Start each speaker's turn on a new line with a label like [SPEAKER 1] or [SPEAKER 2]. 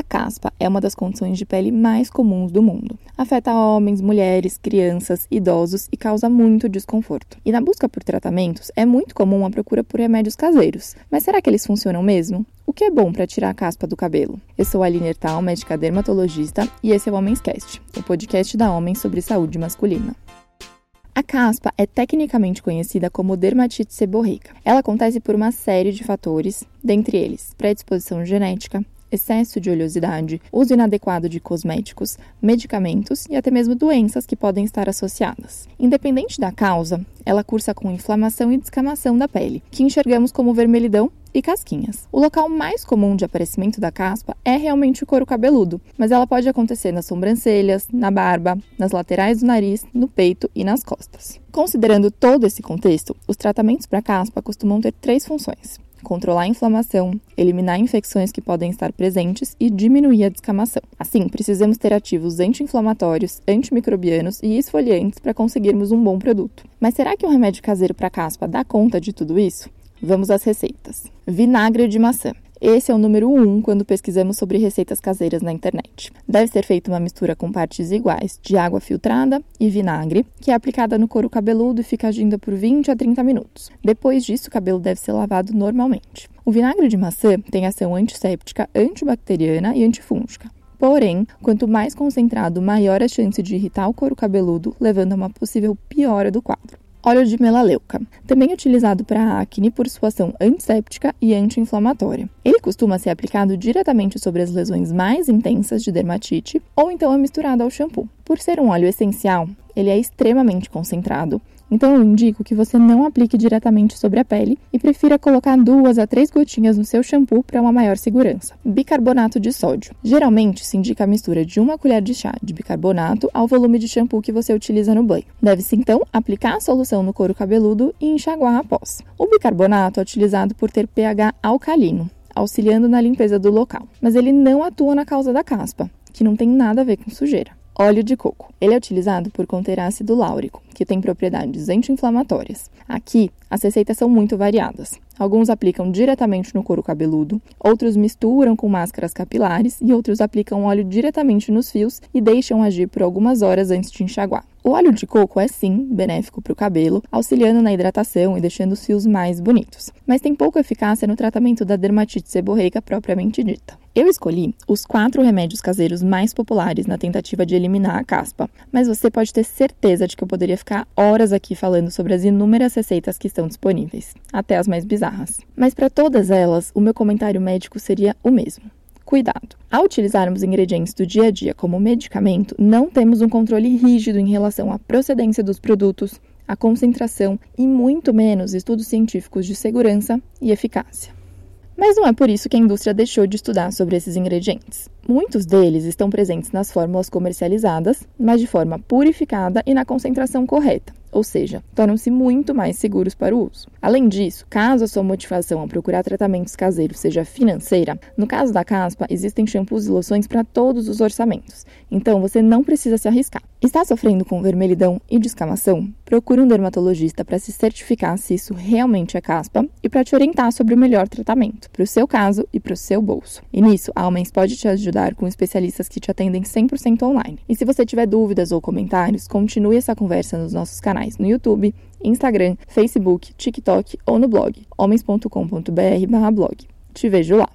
[SPEAKER 1] A caspa é uma das condições de pele mais comuns do mundo. Afeta homens, mulheres, crianças, idosos e causa muito desconforto. E na busca por tratamentos, é muito comum a procura por remédios caseiros. Mas será que eles funcionam mesmo? O que é bom para tirar a caspa do cabelo? Eu sou a Aline Ertal, médica dermatologista, e esse é o Homens Cast, o podcast da Homem sobre saúde masculina. A caspa é tecnicamente conhecida como dermatite seborreica. Ela acontece por uma série de fatores, dentre eles predisposição genética, excesso de oleosidade, uso inadequado de cosméticos, medicamentos e até mesmo doenças que podem estar associadas. Independente da causa, ela cursa com inflamação e descamação da pele, que enxergamos como vermelhidão e casquinhas. O local mais comum de aparecimento da caspa é realmente o couro cabeludo, mas ela pode acontecer nas sobrancelhas, na barba, nas laterais do nariz, no peito e nas costas. Considerando todo esse contexto, os tratamentos para caspa costumam ter três funções: controlar a inflamação, eliminar infecções que podem estar presentes e diminuir a descamação. Assim, precisamos ter ativos anti-inflamatórios, antimicrobianos e esfoliantes para conseguirmos um bom produto. Mas será que um remédio caseiro para caspa dá conta de tudo isso? Vamos às receitas. Vinagre de maçã. Esse é o número 1 um quando pesquisamos sobre receitas caseiras na internet. Deve ser feita uma mistura com partes iguais de água filtrada e vinagre, que é aplicada no couro cabeludo e fica agindo por 20 a 30 minutos. Depois disso, o cabelo deve ser lavado normalmente. O vinagre de maçã tem ação antisséptica, antibacteriana e antifúngica. Porém, quanto mais concentrado, maior a chance de irritar o couro cabeludo, levando a uma possível piora do quadro. Óleo de melaleuca, também utilizado para acne por sua ação antisséptica e anti-inflamatória. Ele costuma ser aplicado diretamente sobre as lesões mais intensas de dermatite ou então é misturado ao shampoo. Por ser um óleo essencial, ele é extremamente concentrado, então eu indico que você não aplique diretamente sobre a pele e prefira colocar duas a três gotinhas no seu shampoo para uma maior segurança. Bicarbonato de sódio. Geralmente se indica a mistura de uma colher de chá de bicarbonato ao volume de shampoo que você utiliza no banho. Deve-se então aplicar a solução no couro cabeludo e enxaguar após. O bicarbonato é utilizado por ter pH alcalino, auxiliando na limpeza do local, mas ele não atua na causa da caspa, que não tem nada a ver com sujeira. Óleo de coco. Ele é utilizado por conter ácido láurico, que tem propriedades anti-inflamatórias. Aqui, as receitas são muito variadas. Alguns aplicam diretamente no couro cabeludo, outros misturam com máscaras capilares e outros aplicam óleo diretamente nos fios e deixam agir por algumas horas antes de enxaguar. O óleo de coco é sim benéfico para o cabelo, auxiliando na hidratação e deixando os fios mais bonitos, mas tem pouca eficácia no tratamento da dermatite seborreica propriamente dita. Eu escolhi os quatro remédios caseiros mais populares na tentativa de eliminar a caspa, mas você pode ter certeza de que eu poderia ficar horas aqui falando sobre as inúmeras receitas que estão disponíveis, até as mais bizarras. Mas para todas elas, o meu comentário médico seria o mesmo. Cuidado! Ao utilizarmos ingredientes do dia a dia como medicamento, não temos um controle rígido em relação à procedência dos produtos, à concentração e muito menos estudos científicos de segurança e eficácia. Mas não é por isso que a indústria deixou de estudar sobre esses ingredientes. Muitos deles estão presentes nas fórmulas comercializadas, mas de forma purificada e na concentração correta, ou seja, tornam-se muito mais seguros para o uso. Além disso, caso a sua motivação a procurar tratamentos caseiros seja financeira, no caso da caspa, existem shampoos e loções para todos os orçamentos, então você não precisa se arriscar. Está sofrendo com vermelhidão e descamação? Procure um dermatologista para se certificar se isso realmente é caspa e para te orientar sobre o melhor tratamento, para o seu caso e para o seu bolso. E nisso, a Almens pode te ajudar com especialistas que te atendem 100% online. E se você tiver dúvidas ou comentários, continue essa conversa nos nossos canais no YouTube, Instagram, Facebook, TikTok ou no blog homens.com.br/blog. Te vejo lá.